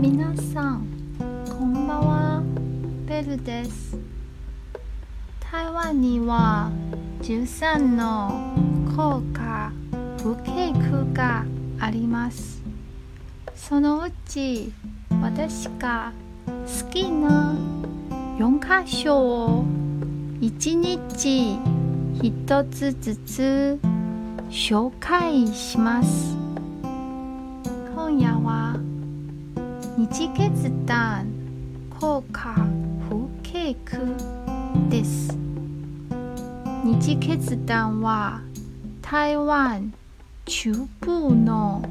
皆さんこんばんはベルです。台湾には13の効果不景区があります。そのうち私が好きな4箇所を1日1つずつ紹介します。今夜は日決断効果不景区です。日決断は台湾中部の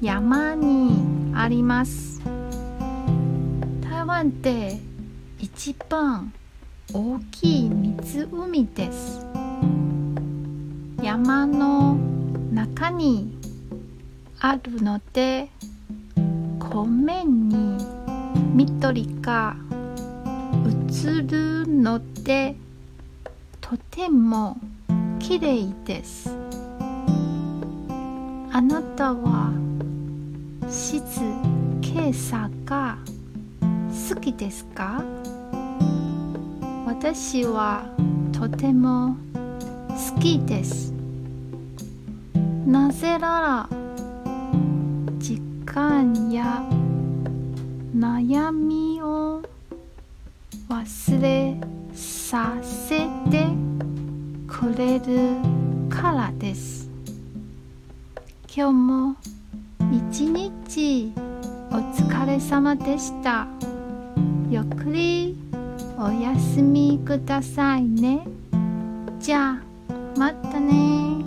山にあります。台湾で一番大きい湖です。山の中にあるので湖面に緑が映るのでとても綺麗です。あなたは静けさが好きですか？私はとても好きです。なぜなら時間や悩みを忘れさせてくれるからです。今日も一日お疲れ様でした。ゆっくりおやすみくださいね。じゃあまたね